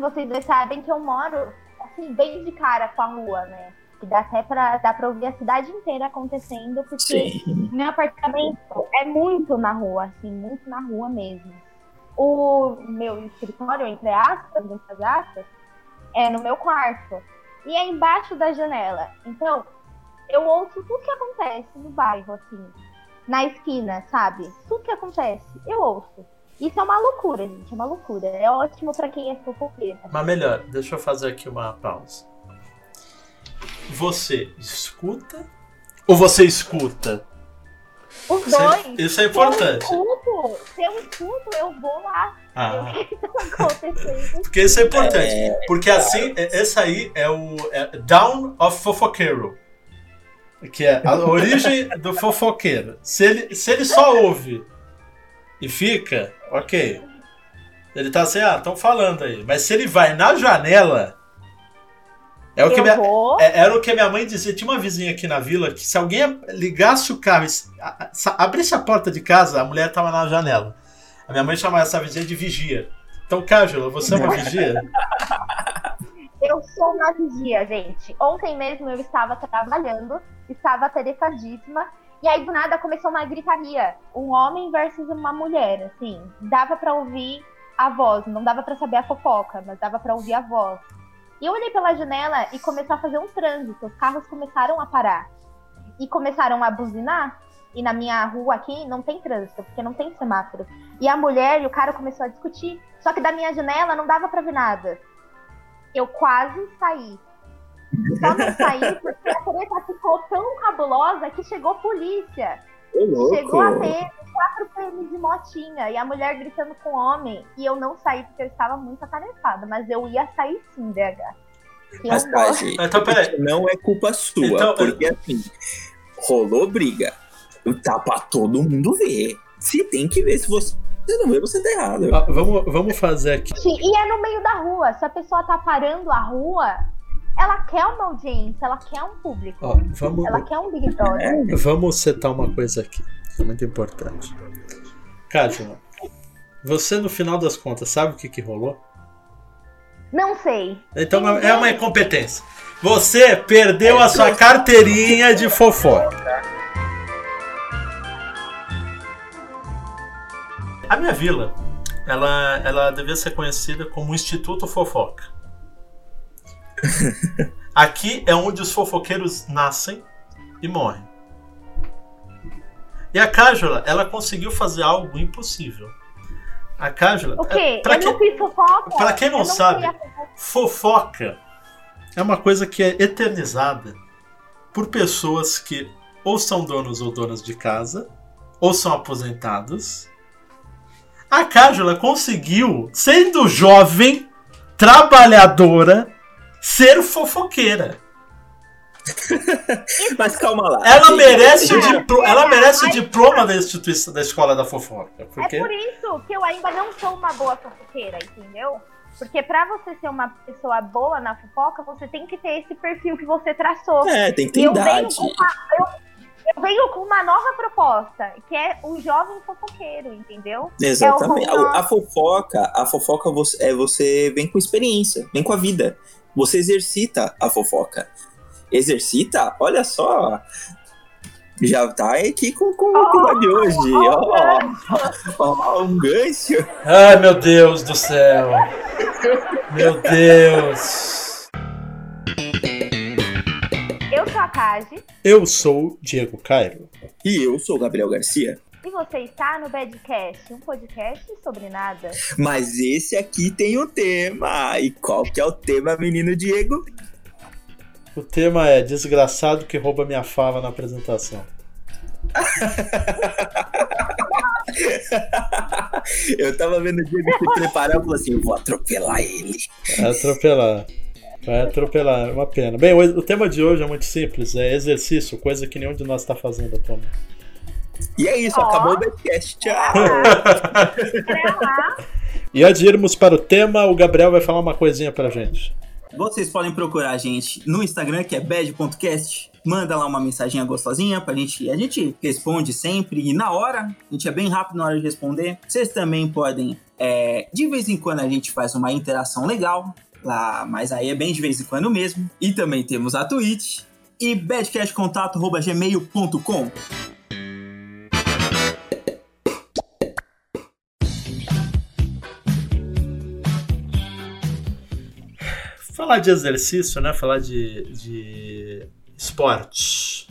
vocês dois sabem que eu moro assim, bem de cara com a rua, né? Que dá até pra, dá pra ouvir a cidade inteira acontecendo, porque Sim. meu apartamento é muito na rua, assim, muito na rua mesmo. O meu escritório, entre aspas, muitas aspas, é no meu quarto. E é embaixo da janela. Então, eu ouço tudo que acontece no bairro, assim. Na esquina, sabe? Tudo que acontece, eu ouço. Isso é uma loucura, gente. É uma loucura. É ótimo pra quem é fofoqueira. Mas melhor, deixa eu fazer aqui uma pausa. Você escuta ou você escuta? Os Isso é- dois. isso é Se importante. eu escuto, se eu escuto, eu vou lá. Ah. ver o que tá acontecendo. Porque isso é importante. É, Porque assim, é- esse aí é o é Down of Fofoqueiro. Que é a origem do fofoqueiro. Se ele, se ele só ouve e fica, ok. Ele tá assim, ah, estão falando aí. Mas se ele vai na janela. É o que minha, é- era o que minha mãe dizia. Tinha uma vizinha aqui na vila que se alguém ligasse o carro, e abrisse a porta de casa, a mulher tava na janela. A minha mãe chamava essa vizinha de vigia. Então, Cájula, você é uma vigia? Eu sou uma vigia, gente. Ontem mesmo eu estava trabalhando, estava tarefadíssima, e aí do nada começou uma gritaria. Um homem versus uma mulher, assim. Dava pra ouvir a voz, não dava pra saber a fofoca, mas dava pra ouvir a voz. E eu olhei pela janela e começou a fazer um trânsito. Os carros começaram a parar. E começaram a buzinar. E na minha rua aqui não tem trânsito, porque não tem semáforo. E a mulher e o cara começou a discutir. Só que da minha janela não dava pra ver nada. Eu quase saí. Só não saí porque a treta ficou tão cabulosa que chegou polícia. ô. Chegou a PM, 4 PM de motinha. E a mulher gritando com o homem. E eu não saí porque eu estava muito atarefada. Mas eu ia sair sim, DH. Mas, eu tá, gente, Então, peraí. não é culpa sua, Então, porque assim, rolou briga. Tá pra todo mundo ver. Se tem que ver, se você não vê, você tá errado. Ah, vamos, vamos fazer aqui. E é no meio da rua. Se a pessoa tá parando a rua, ela quer uma audiência, ela quer um público. Ó, vamos, Ela quer um Big Brother. vamos setar uma coisa aqui. que É muito importante. Cátia, você no final das contas sabe o que, que rolou? Não sei. Então é uma incompetência. Você perdeu a sua carteirinha de fofoca. A minha vila, ela, ela devia ser conhecida como Instituto Fofoca. Aqui é onde os fofoqueiros nascem e morrem. E a Cájula, ela conseguiu fazer algo impossível. A Cájula. O quê? pra eu não fiz fofoca? pra quem não Eu sabe-. Fofoca é uma coisa que é eternizada por pessoas que ou são donos ou donas de casa, ou são aposentados. A Cájula conseguiu, sendo jovem, trabalhadora, ser fofoqueira. Mas calma lá. Ela Gente, merece o, gente, diplo- ela merece o diploma da instituição da escola da fofoca. Porque É por isso que eu ainda não sou uma boa fofoqueira, entendeu? Porque pra você ser uma pessoa boa na fofoca, você tem que ter esse perfil que você traçou. É, tem que ter eu venho, idade. com uma, eu, eu venho com uma nova proposta, que é o jovem fofoqueiro, entendeu? Exatamente. É o home a, a fofoca, a fofoca você, é você vem com experiência, vem com a vida. Você exercita a fofoca. Exercita? Olha só. Já tá aqui com, com o tema de hoje. Ó, ó, um gancho. Ai, meu Deus do céu. Meu Deus. Eu sou a Kaji Eu sou Diego Cairo. E eu sou o Gabriel Garcia. E você está no Badcast, um podcast sobre nada. Mas esse aqui tem um tema. E qual que é o tema, menino Diego? O tema é desgraçado que rouba minha fala na apresentação. Eu tava vendo o Diego se preparar e falou assim: eu vou atropelar ele. Vai atropelar. Vai atropelar, é uma pena. Bem, o, o tema de hoje é muito simples, é exercício, coisa que nenhum de nós está fazendo atualmente. E é isso, Ó. acabou o podcast. Tchau. E antes de irmos para o tema, o Gabriel vai falar uma coisinha pra gente. Vocês podem procurar a gente no Instagram, que é bad.cast, manda lá uma mensaginha gostosinha pra gente. A gente responde sempre e na hora. A gente é bem rápido na hora de responder. Vocês também podem. é, de vez em quando a gente faz uma interação legal. Lá, mas aí é bem de vez em quando mesmo. E também temos a Twitch e badcastcontato.gmail.com. Falar de exercício, né? Falar de, de esporte.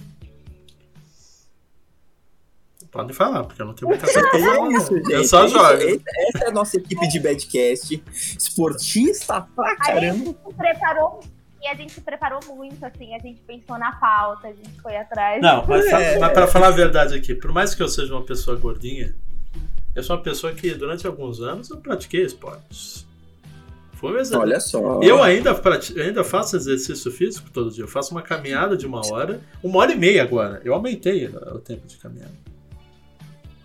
Pode falar, porque eu não tenho muita falar. É isso, gente. Eu só É jogo. essa- Essa é a nossa equipe de Badcast. Esportista pra A caramba. gente se preparou e a gente se preparou muito, assim, a gente pensou na pauta, a gente foi atrás. Não, mas, É. mas pra falar a verdade aqui, por mais que eu seja uma pessoa gordinha, eu sou uma pessoa que durante alguns anos eu pratiquei esportes. Foi um exercício. Olha só. Eu ainda, eu ainda faço exercício físico todo dia. Eu faço uma caminhada de uma hora, uma hora e meia agora. Eu aumentei o tempo de caminhada.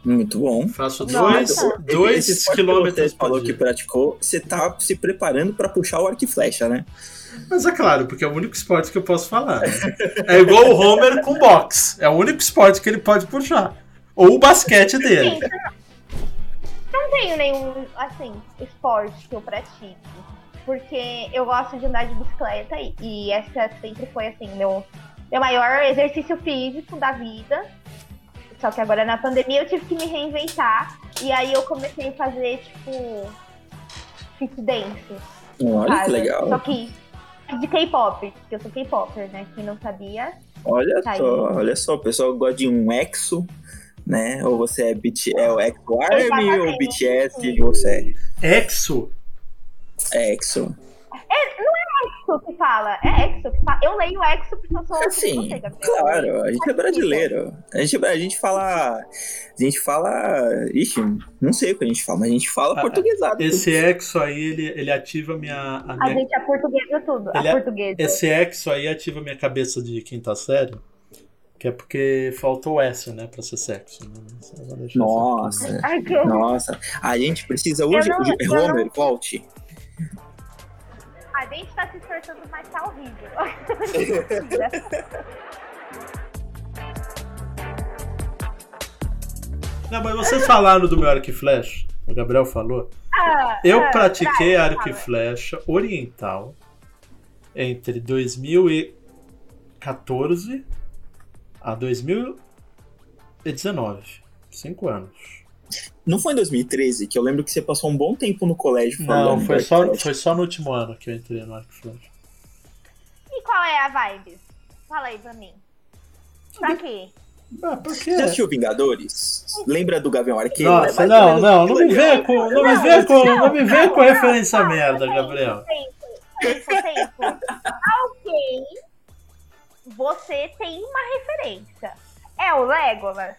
Muito bom. Faço Nossa. dois, Esse dois que quilômetros você falou dia. que praticou, você tá se preparando pra puxar o arco e flecha, né? Mas é claro, porque é o único esporte que eu posso falar. né? É igual o Homer com boxe. É o único esporte que ele pode puxar. Ou o basquete dele. Não tenho nenhum, assim, esporte que eu pratique. Porque eu gosto de andar de bicicleta e, e essa sempre foi, assim, meu, meu maior exercício físico da vida. Só que agora na pandemia eu tive que me reinventar. E aí eu comecei a fazer, tipo, fit dance. Olha que sabe? legal. Só que de K-pop, porque eu sou K-popper, né? Quem não sabia. Olha Tá aí. só, olha só. O pessoal gosta de um exo, né? Ou você é, BT, é o Exo Army ou BTS que você Exo. é exo. Exo que fala, é Exo que fala. Eu leio Exo porque eu sou Assim, você, Gabriel. claro, a gente é brasileiro. A gente, a gente fala. A gente fala. Ixi, não sei o que a gente fala, mas a gente fala Ah, portuguesado. Esse exo aí, ele, ele ativa a minha. A A minha gente é portuguesa tudo. Ele a é- portuguesa. esse exo aí ativa a minha cabeça de quinta série. Que é porque faltou S, né? Pra ser sexo. Né? Nossa. Ai, que. Nossa, a gente precisa hoje. não- eu não- Homer, volte. A gente tá se esforçando, mas tá horrível. Não, mas vocês falaram do meu arco e flecha. O Gabriel falou. Ah, Eu ah, pratiquei vai, arco e flecha oriental entre 2014 a 2019. Cinco anos. Não foi em 2013 que eu lembro que você passou um bom tempo no colégio falando. Não, foi só, e foi só no último ano que eu entrei no arco e flecha. E qual é a vibe? Fala aí pra mim. Pra quê? Ah, por quê? Já assistiu Vingadores? Lembra do Gavião Arqueiro? Nossa, É não, não, não me venha com, não me venha com, não me venha com referência merda, Gabriel. Tempo, tempo, tempo. Alguém, você tem uma referência. É o Legolas?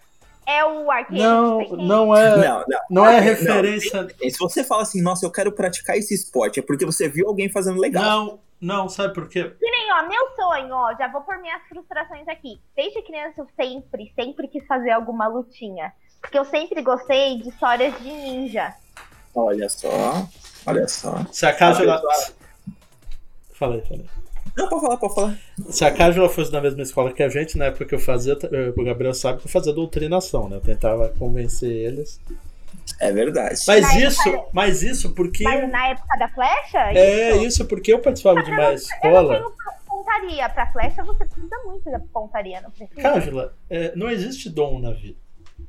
É o arqueiro? Não, não é, Não, não. não é Não, referência. E se você fala assim, nossa, eu quero praticar esse esporte, é porque você viu alguém fazendo legal. Não, não, sabe por quê? Que nem, ó, meu sonho, ó, já vou por minhas frustrações aqui. Desde criança eu sempre, sempre quis fazer alguma lutinha. Porque eu sempre gostei de histórias de ninja. Olha só, olha só. Se a Cájula. pessoa- Falei, falei. Não, pode falar, pode falar. Se a Cájula fosse na mesma escola que a gente, na época que eu fazia, eh, o Gabriel sabe que eu fazia doutrinação, né? Eu tentava convencer eles. É verdade. Mas Mas, isso, cara, mas isso porque. Mas na época da flecha, É, isso. isso porque eu participava de uma Eu não escola. tenho pontaria. Pra flecha você precisa muito da pontaria, não precisa? Cájula, é, não existe dom na vida.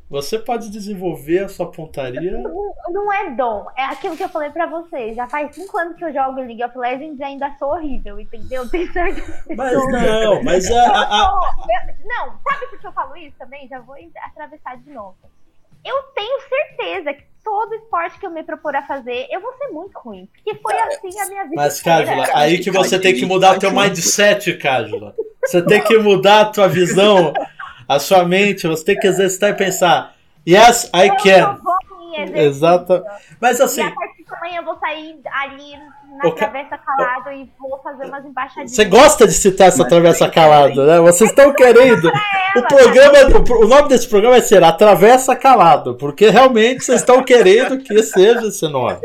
Você pode desenvolver a sua pontaria. Não, não é dom, é aquilo que eu falei pra vocês. Já faz cinco anos que eu jogo League of Legends e ainda sou horrível, entendeu? Tem certas Mas não, mas a, a- não, sabe por que eu falo isso também? Já vou atravessar de novo. Eu tenho certeza que todo esporte que eu me propor a fazer, eu vou ser muito ruim. Porque foi assim a minha vida Mas. Cájula, aí que você tem que mudar o teu mindset, Cájula. Você tem que mudar a tua visão, a sua mente, você tem que exercitar e pensar, yes, I can. Exata. Mas E assim, a partir de amanhã eu vou sair ali na travessa calado e vou fazer umas embaixadinhas. você gosta de citar essa travessa calada, né? Vocês estão querendo. O programa, o nome desse programa vai ser Atravessa Calado, porque realmente vocês estão querendo que seja esse nome.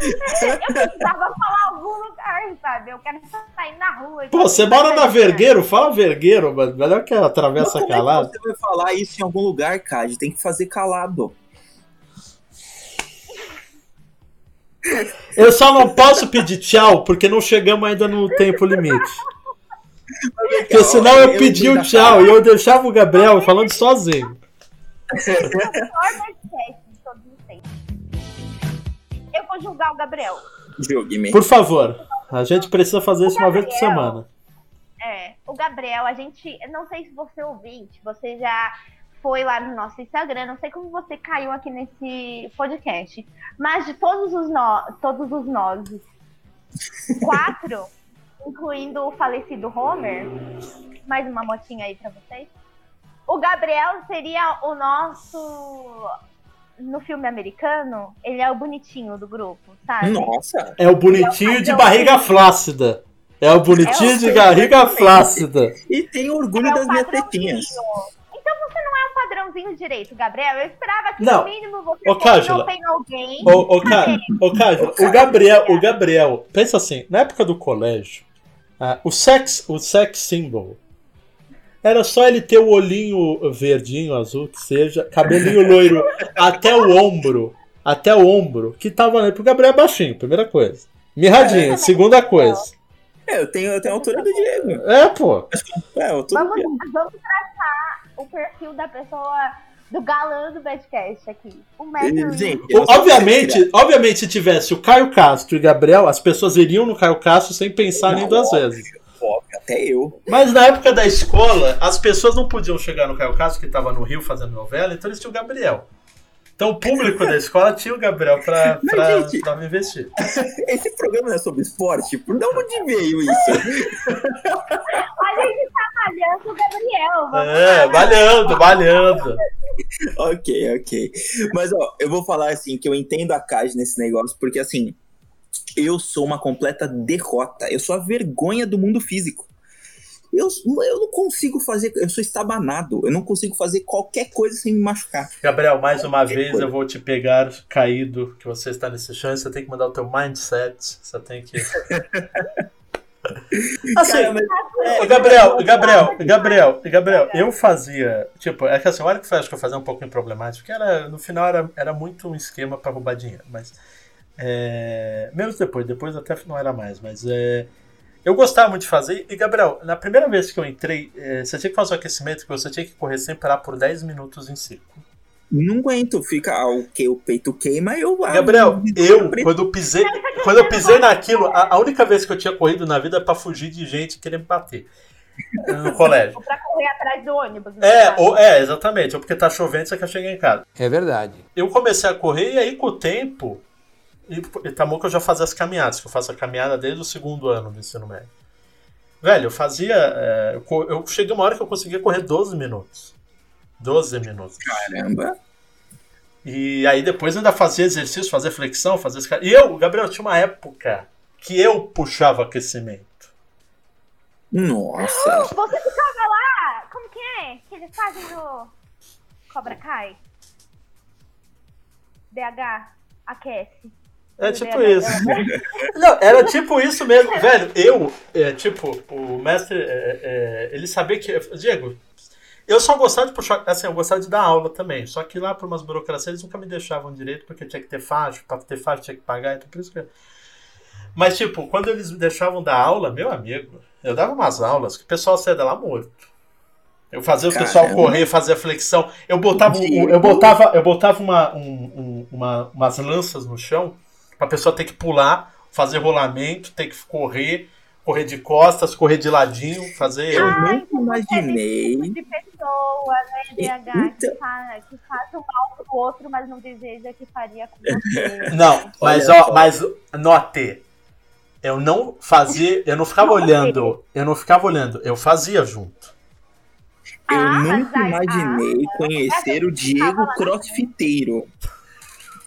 Eu precisava falar algum lugar, sabe? Eu quero sair na rua. Pô, você mora na Vergueiro? Fala Vergueiro, mano. Melhor que atravessa Mas como calado. É que você vai falar isso em algum lugar, Cade? Tem que fazer calado. Eu só não posso pedir tchau porque não chegamos ainda no tempo limite. Porque senão eu pedi o tchau e eu deixava o Gabriel falando sozinho. Eu vou julgar o Gabriel. Julgue-me. Por favor, a gente precisa fazer isso uma vez por Gabriel. semana. É, o Gabriel, a gente. Não sei se você é ouvinte, você já foi lá no nosso Instagram, não sei como você caiu aqui nesse podcast. Mas de todos os nós, todos os nós, quatro, incluindo o falecido Homer, mais uma motinha aí pra vocês. O Gabriel seria o nosso. No filme americano, ele é o bonitinho do grupo, sabe? Nossa. É o bonitinho de barriga flácida. É o bonitinho de barriga flácida. E tem orgulho É o das minhas tetinhas. Então você não é um padrãozinho direito, Gabriel. Eu esperava que Não. no mínimo você Ô, Cájula. tem alguém. Ô, ô, Ca- ô, Cássio, o Gabriel, o Gabriel, pensa assim, na época do colégio, ah, o sex, o sex symbol era só ele ter o olhinho verdinho, azul, que seja, cabelinho loiro até o ombro, até o ombro, que tava ali pro Gabriel é baixinho, primeira coisa. Mirradinho, segunda coisa. É, eu tenho, eu tenho a altura do Diego. É, pô. É, a altura do Vamos, Diego. vamos traçar o perfil da pessoa, do galã do podcast aqui. O metro Gente, Obviamente, obviamente, se tivesse o Caio Castro e o Gabriel, as pessoas iriam no Caio Castro sem pensar nem Não, duas óbvio. vezes. Até eu. Mas na época da escola, as pessoas não podiam chegar no Caio Castro, que estava no Rio fazendo novela, então eles tinham o Gabriel. Então o público da escola tinha o Gabriel pra, Mas, pra, gente- pra me investir. Esse programa não é sobre esporte? Por de onde veio isso? A gente tá malhando o Gabriel. Vamos É, malhando, malhando. ok, ok. Mas, ó, eu vou falar assim, que eu entendo a Kaj nesse negócio, porque assim, eu sou uma completa derrota. Eu sou a vergonha do mundo físico. Eu, eu não consigo fazer, eu sou estabanado. Eu não consigo fazer qualquer coisa sem me machucar. Gabriel, mais uma Que vez coisa. eu vou te pegar caído, que você está nesse chão, você tem que mudar o teu mindset, você tem que... Assim, Cara, mas- Ô, Gabriel, Gabriel, Gabriel, Gabriel, eu fazia. Tipo, é que assim, olha que eu acho que eu fazia um pouquinho problemático, porque era, no final era, era muito um esquema pra roubar dinheiro, mas. É, menos depois, depois até não era mais, mas é, eu gostava muito de fazer. E, Gabriel, na primeira vez que eu entrei, é, você tinha que fazer o aquecimento, que você tinha que correr sem parar por 10 minutos em círculo. Não aguento, fica ah, o que o peito queima, eu ah, Gabriel, eu, preto. quando eu pisei, quando eu pisei naquilo, a, a única vez que eu tinha corrido na vida é pra fugir de gente querendo me bater no colégio. Ou pra correr atrás do ônibus. É, ou, é, exatamente. Ou porque tá chovendo, você quer chegar em casa. É verdade. Eu comecei a correr e aí com o tempo. E, tá que eu já fazia as caminhadas, que eu faço a caminhada desde o segundo ano do ensino médio. Velho, eu fazia. é, eu, cheguei uma hora que eu conseguia correr 12 minutos. 12 minutos. Caramba. E aí depois eu ainda fazia exercício, fazia flexão, fazia. esse E eu, Gabriel, tinha uma época que eu puxava aquecimento. Nossa. Você ficava lá, como que é? Que eles fazem no Cobra Kai? DH, aquece. É tipo DH. isso. Não, era tipo isso mesmo. Velho, eu, é, tipo, o mestre, é, é, ele sabia que. Diego, eu só gostava de puxar. Assim, eu gostava de dar aula também. Só que lá por umas burocracias eles nunca me deixavam direito, porque tinha que ter faixa, pra ter faixa tinha que pagar, então por isso que. Mas, tipo, quando eles me deixavam dar aula, meu amigo, eu dava umas aulas que o pessoal saía de lá morto. Eu fazia o pessoal Caramba. correr, fazia flexão. Eu botava, um- eu botava, eu botava uma, um- um- uma- umas lanças no chão pra pessoa ter que pular, fazer rolamento, ter que correr, correr de costas, correr de ladinho, fazer. Eu Ai, nunca imaginei. Tipo de pessoa, né, DH, que Então- faz, que faz o mal pro outro, mas não deseja que faria com você. Não, mas Olha ó, mas note, eu não fazia, eu não ficava olhando, eu não ficava olhando, eu fazia junto. Eu Ah, nunca imaginei ah, conhecer o Diego crossfiteiro.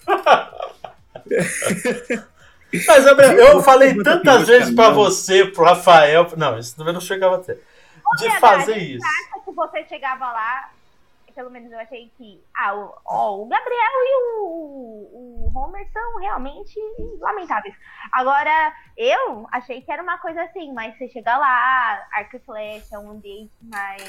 Mas Gabriel, eu falei tantas vezes pra caminhão. você, pro Rafael, não, isso também não chegava a ter. De fazer você isso. acha que você chegava lá, pelo menos eu achei que. Ah, o, ó, o Gabriel e o, o Homer são realmente lamentáveis. Agora, eu achei que era uma coisa assim, mas você chega lá, arco e flecha, um ambiente mais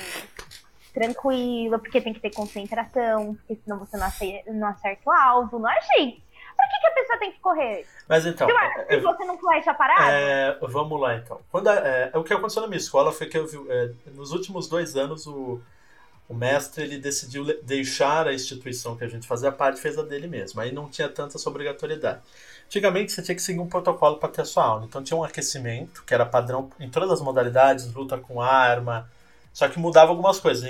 tranquilo, porque tem que ter concentração, porque senão você não acerta, não acerta o alvo. Não achei. Por que, que a pessoa tem que correr? Mas então. Se, se é, você não flecha parado? é, vamos lá então. Quando, é, é, o que aconteceu na minha escola foi que eu vi, é, nos últimos dois anos o, o mestre ele decidiu deixar a instituição que a gente fazia parte fez a dele mesmo. Aí não tinha tanta essa obrigatoriedade. Antigamente você tinha que seguir um protocolo para ter a sua aula. Então tinha um aquecimento que era padrão em todas as modalidades, luta com arma. Só que mudava algumas coisas.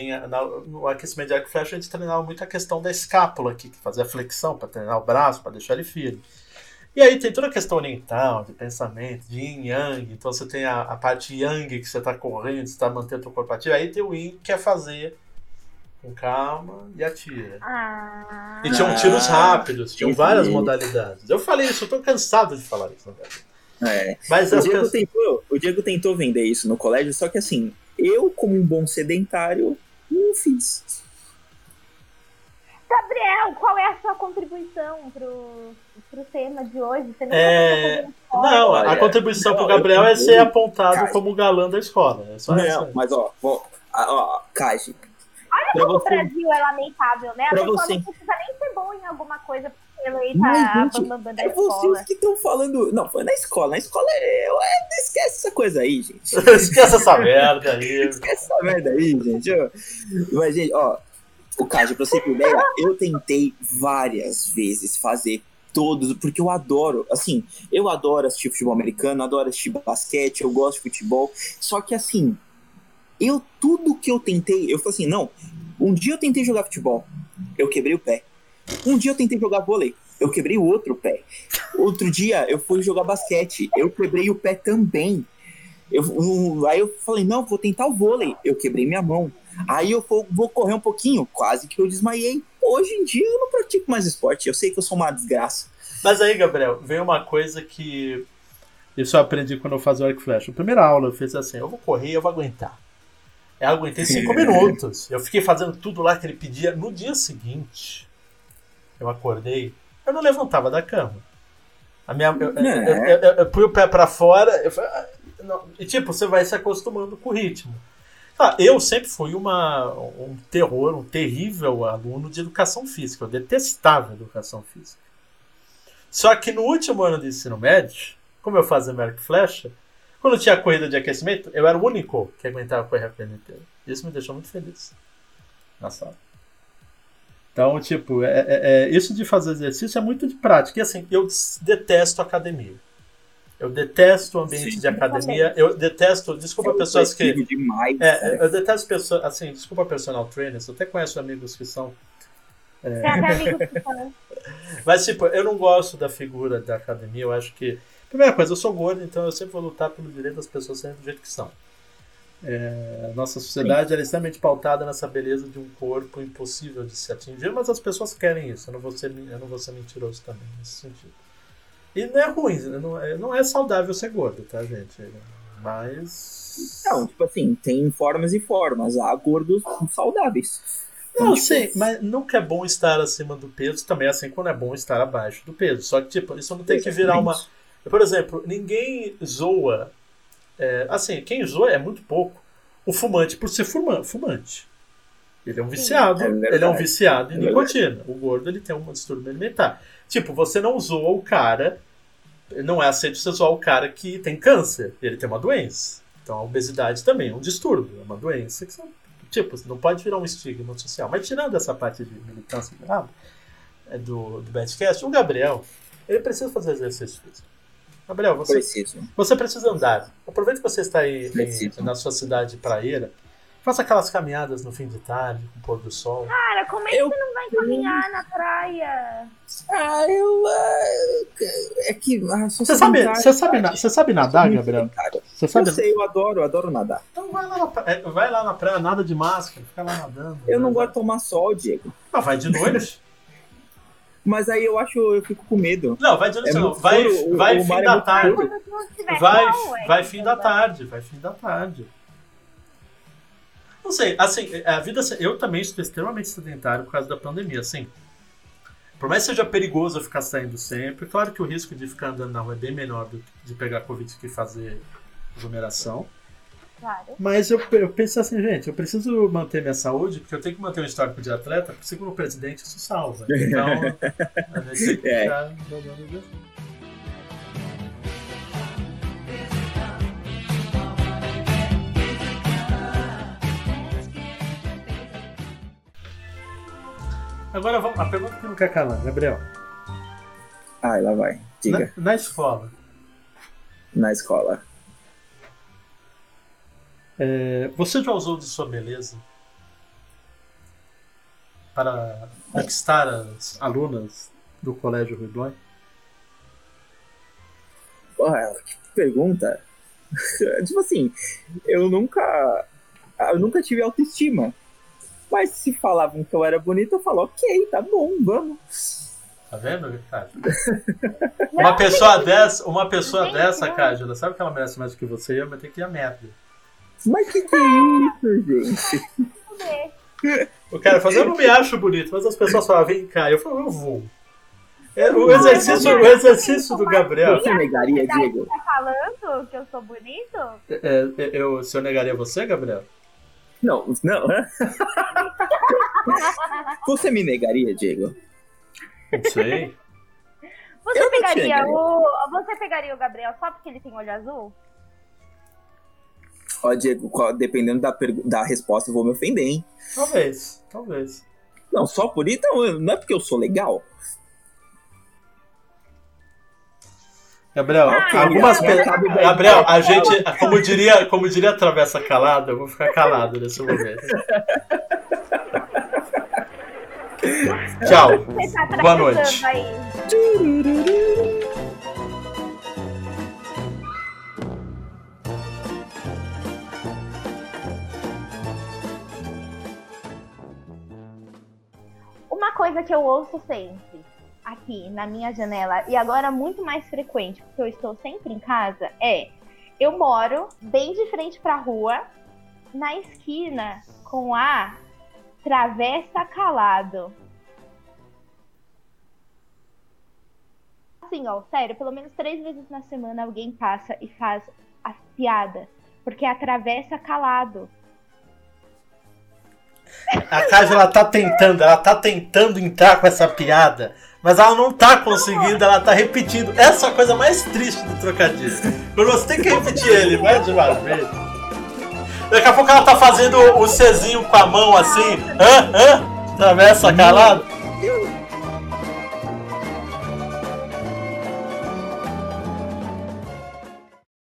No aquecimento de arco e flecha a gente treinava muito a questão da escápula aqui, que fazia flexão para treinar o braço, para deixar ele firme. E aí tem toda a questão oriental, de pensamento, de yin yang. Então você tem a, a parte yang que você está correndo, você está mantendo o corpo ativo. Aí tem o yin que é fazer com calma e atira. Ah, E tinham Ah, tiros rápidos, tinham várias modalidades. Eu falei isso, eu tô cansado de falar isso. É. Mas O Diego, pessoas. tentou, o Diego tentou vender isso no colégio, só que assim, eu, como um bom sedentário, não fiz. Gabriel, qual é a sua contribuição pro, pro tema de hoje? Você não É, tá Não, a Olha, contribuição não, pro Gabriel eu é ser apontado cara. como o galã da escola. É só Não, essa. mas ó, ó, ó Kaji, Olha pra como o você. Brasil é lamentável, né? A Pra pessoa você. não precisa nem ser boa em alguma coisa ser eleita Mas, a gente, É escola. vocês que estão falando. Não, foi na escola. Na escola é. é- Esquece essa coisa aí, gente. Esquece essa merda aí. Esquece essa merda aí, gente. Mas, gente, ó. O Kaji, pra você ter ideia, eu tentei várias vezes fazer todos, porque eu adoro, assim, eu adoro assistir futebol americano, adoro assistir basquete, eu gosto de futebol, só que assim, eu, tudo que eu tentei, eu falei assim, não, um dia eu tentei jogar futebol, eu quebrei o pé. Um dia eu tentei jogar vôlei, eu quebrei o outro pé. Outro dia eu fui jogar basquete, eu quebrei o pé também. Eu, um, aí eu falei, não, vou tentar o vôlei, eu quebrei minha mão. Aí eu vou, vou correr um pouquinho, quase que eu desmaiei. Hoje em dia eu não pratico mais esporte, eu sei que eu sou uma desgraça. Mas aí, Gabriel, vem uma coisa que. Isso eu aprendi quando eu fazia o arco e flecha. A primeira aula eu fiz assim: eu vou correr e eu vou aguentar. Eu aguentei cinco minutos. Eu fiquei fazendo tudo lá que ele pedia. No dia seguinte, eu acordei, eu não levantava da cama. A minha, eu, eu, É. eu, eu, eu pus o pé pra fora. Eu falei, ah, não. E tipo, você vai se acostumando com o ritmo. Ah, eu sempre fui uma, um terror, um terrível aluno de educação física. Eu detestava educação física. Só que no último ano de ensino médio, como eu fazia e flecha, quando tinha corrida de aquecimento, eu era o único que aguentava correr a corrida inteira. Isso me deixou muito feliz na sala. Então, tipo, é, é- é- isso de fazer exercício é muito de prática. E assim, eu detesto academia. Eu detesto o ambiente Sim. de academia. Eu detesto, desculpa pessoas que. Eu demais. É, eu detesto pessoas, assim, desculpa personal trainers, eu até conheço amigos que são. Que falam. Mas, tipo, eu não gosto da figura da academia, eu acho que. Primeira coisa, eu sou gordo, então eu sempre vou lutar pelo direito das pessoas serem do jeito que são. É, a nossa sociedade é extremamente pautada nessa beleza de um corpo impossível de se atingir, mas as pessoas querem isso. Eu não vou ser, eu não vou ser mentiroso também nesse sentido. E não é ruim, não é, não é saudável ser gordo, tá, gente? Mas. Não, tipo assim, tem formas e formas. Há gordos saudáveis. Não, Tipo, sei, mas nunca é bom estar acima do peso, também assim quando é bom estar abaixo do peso. Só que, tipo, isso não tem que virar uma. Por exemplo, ninguém zoa. É, assim, quem zoa é muito pouco. O fumante por ser fuma- fumante. Ele é um viciado. é ele é um viciado em É nicotina. O gordo ele tem um distúrbio alimentar. Tipo, você não zoa o cara. Não é aceito você zoar o cara que tem câncer. Ele tem uma doença. Então a obesidade também é um distúrbio. É uma doença que você Tipo, não pode virar um estigma social. Mas tirando essa parte de militância grave, é, do, do Badcast, o Gabriel, ele precisa fazer exercício físico. Gabriel, você, Preciso. você precisa andar. Aproveita que você está aí em- na sua cidade praieira. Faça aquelas caminhadas no fim de tarde, com o pôr do sol. Cara, como é que Eu- você não vai caminhar na praia? Ah, eu. ah, é que. ah, Você sabe, você sabe, na- você sabe nadar, Gabriel? Você Eu sabe? sei, eu adoro, eu adoro nadar. Então vai lá, na praia, vai lá na praia, nada de máscara, fica lá nadando. Eu não né? gosto de tomar sol, Diego. Ah, vai de noite. Mas aí eu acho, eu fico com medo. Não, vai de noite É Vai, escuro, o- vai o fim é da tarde. Vai, é vai fim da vai. tarde, vai fim da tarde. Não sei, assim, a vida. Eu também estou extremamente sedentário por causa da pandemia, assim. Por mais que seja perigoso ficar saindo sempre, claro que o risco de ficar andando na rua é bem menor do que de pegar Covid que fazer aglomeração. Claro. Mas eu, eu penso assim, gente, eu preciso manter minha saúde, porque eu tenho que manter um histórico de atleta, porque segundo o presidente isso salva. Então, a gente tem que É. ficar jogando Agora vamos, a pergunta que não quer calar, Gabriel. Ai, lá vai. Na, Diga. na escola, Na escola. É, você já usou de sua beleza para conquistar as alunas do Colégio Rui? Porra, que pergunta. tipo assim, eu nunca. Eu nunca tive autoestima. Mas se falavam que eu era bonita, eu falo, ok, tá bom, vamos. Tá vendo, Ricardo? Uma pessoa dessa, uma pessoa dessa, Cádia, sabe que ela merece mais do que você e eu, mas tem que ir a merda. Mas que que é isso, gente? O cara fala, eu não me acho bonito, mas as pessoas falam, vem cá, eu falo, eu vou. É, o exercício, o exercício do Gabriel. Você negaria, Diego? Tá falando que eu sou bonito? É, é, eu, se eu negaria você, Gabriel? Não, não. Você me negaria, Diego? Não sei. Você Eu pegaria o. Você pegaria o Gabriel só porque ele tem olho azul? Ó, Diego, qual- dependendo da, da resposta, eu vou me ofender, hein? Talvez, talvez. Não, só por isso, não, não é porque eu sou legal. Gabriel, Ah, algumas então, pe-. Gabriel, a gente, como diria, como diria a travessa calada, eu vou ficar calado nesse momento. Tchau. Tá Boa noite. Coisa que eu ouço sempre aqui na minha janela, e agora muito mais frequente, porque eu estou sempre em casa, é: eu moro bem de frente pra rua, na esquina com a Travessa Calado. Assim, ó, sério, pelo menos três vezes na semana alguém passa e faz as piadas. Porque atravessa calado. A Cádia, ela tá tentando, ela tá tentando entrar com essa piada, mas ela não tá conseguindo, ela tá repetindo. Essa é a coisa mais triste do trocadilho. Quando você tem que repetir ele mais de uma vez. Daqui a pouco ela tá fazendo o Czinho com a mão assim, hã, hã? Travessa calado.